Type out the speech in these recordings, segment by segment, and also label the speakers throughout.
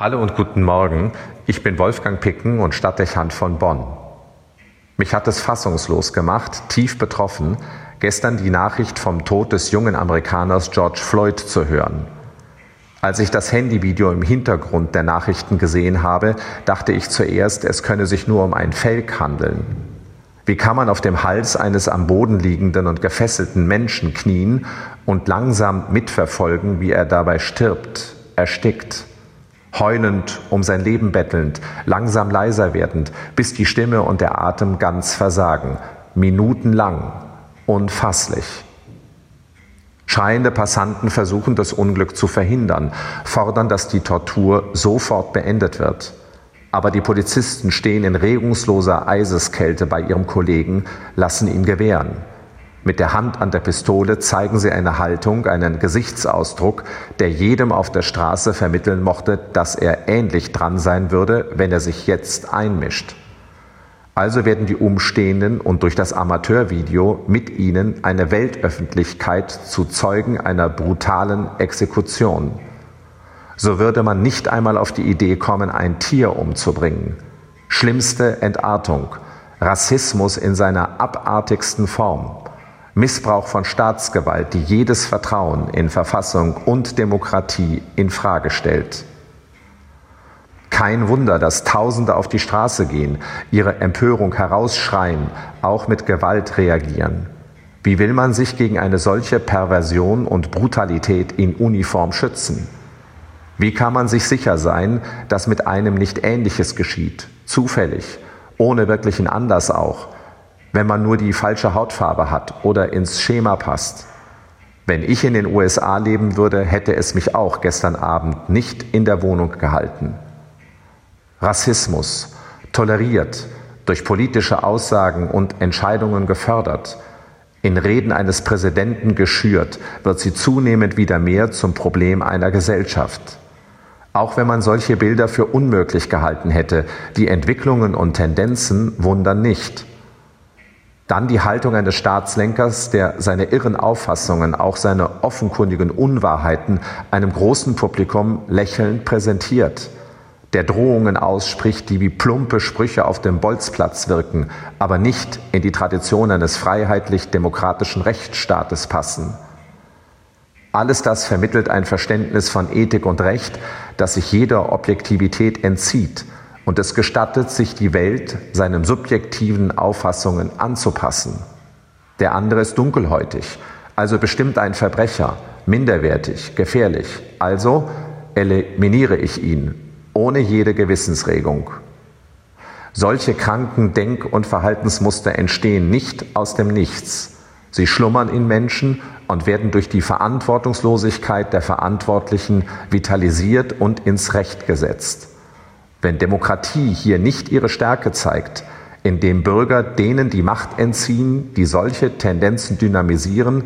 Speaker 1: Hallo und guten Morgen. Ich bin Wolfgang Picken und Stadtdechant von Bonn. Mich hat es fassungslos gemacht, tief betroffen, gestern die Nachricht vom Tod des jungen Amerikaners George Floyd zu hören. Als ich das Handyvideo im Hintergrund der Nachrichten gesehen habe, dachte ich zuerst, es könne sich nur um ein Fake handeln. Wie kann man auf dem Hals eines am Boden liegenden und gefesselten Menschen knien und langsam mitverfolgen, wie er dabei stirbt, erstickt? Heulend, um sein Leben bettelnd, langsam leiser werdend, bis die Stimme und der Atem ganz versagen, minutenlang, unfasslich. Schreiende Passanten versuchen das Unglück zu verhindern, fordern, dass die Tortur sofort beendet wird. Aber die Polizisten stehen in regungsloser Eiseskälte bei ihrem Kollegen, lassen ihn gewähren. Mit der Hand an der Pistole zeigen sie eine Haltung, einen Gesichtsausdruck, der jedem auf der Straße vermitteln mochte, dass er ähnlich dran sein würde, wenn er sich jetzt einmischt. Also werden die Umstehenden und durch das Amateurvideo mit ihnen eine Weltöffentlichkeit zu Zeugen einer brutalen Exekution. So würde man nicht einmal auf die Idee kommen, ein Tier umzubringen. Schlimmste Entartung, Rassismus in seiner abartigsten Form. Missbrauch von Staatsgewalt, die jedes Vertrauen in Verfassung und Demokratie in Frage stellt. Kein Wunder, dass Tausende auf die Straße gehen, ihre Empörung herausschreien, auch mit Gewalt reagieren. Wie will man sich gegen eine solche Perversion und Brutalität in Uniform schützen? Wie kann man sich sicher sein, dass mit einem nicht Ähnliches geschieht, zufällig, ohne wirklichen Anlass auch, wenn man nur die falsche Hautfarbe hat oder ins Schema passt. Wenn ich in den USA leben würde, hätte es mich auch gestern Abend nicht in der Wohnung gehalten. Rassismus, toleriert, durch politische Aussagen und Entscheidungen gefördert, in Reden eines Präsidenten geschürt, wird sie zunehmend wieder mehr zum Problem einer Gesellschaft. Auch wenn man solche Bilder für unmöglich gehalten hätte, die Entwicklungen und Tendenzen wundern nicht. Dann die Haltung eines Staatslenkers, der seine irren Auffassungen, auch seine offenkundigen Unwahrheiten einem großen Publikum lächelnd präsentiert, der Drohungen ausspricht, die wie plumpe Sprüche auf dem Bolzplatz wirken, aber nicht in die Tradition eines freiheitlich-demokratischen Rechtsstaates passen. Alles das vermittelt ein Verständnis von Ethik und Recht, das sich jeder Objektivität entzieht und es gestattet, sich die Welt seinen subjektiven Auffassungen anzupassen. Der andere ist dunkelhäutig, also bestimmt ein Verbrecher, minderwertig, gefährlich. Also eliminiere ich ihn, ohne jede Gewissensregung. Solche kranken Denk- und Verhaltensmuster entstehen nicht aus dem Nichts. Sie schlummern in Menschen und werden durch die Verantwortungslosigkeit der Verantwortlichen vitalisiert und ins Recht gesetzt. Wenn Demokratie hier nicht ihre Stärke zeigt, indem Bürger denen die Macht entziehen, die solche Tendenzen dynamisieren,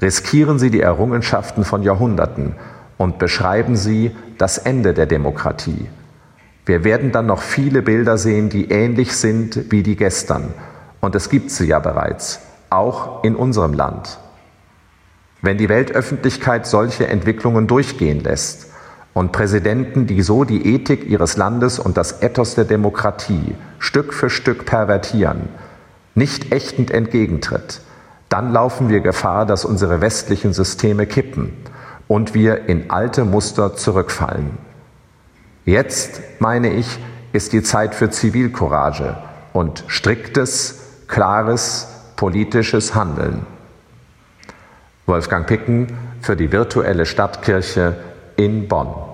Speaker 1: riskieren sie die Errungenschaften von Jahrhunderten und beschreiben sie das Ende der Demokratie. Wir werden dann noch viele Bilder sehen, die ähnlich sind wie die gestern. Und es gibt sie ja bereits, auch in unserem Land. Wenn die Weltöffentlichkeit solche Entwicklungen durchgehen lässt, und Präsidenten, die so die Ethik ihres Landes und das Ethos der Demokratie Stück für Stück pervertieren, nicht ächtend entgegentritt, dann laufen wir Gefahr, dass unsere westlichen Systeme kippen und wir in alte Muster zurückfallen. Jetzt, meine ich, ist die Zeit für Zivilcourage und striktes, klares politisches Handeln. Wolfgang Picken für die virtuelle Stadtkirche in Bonn.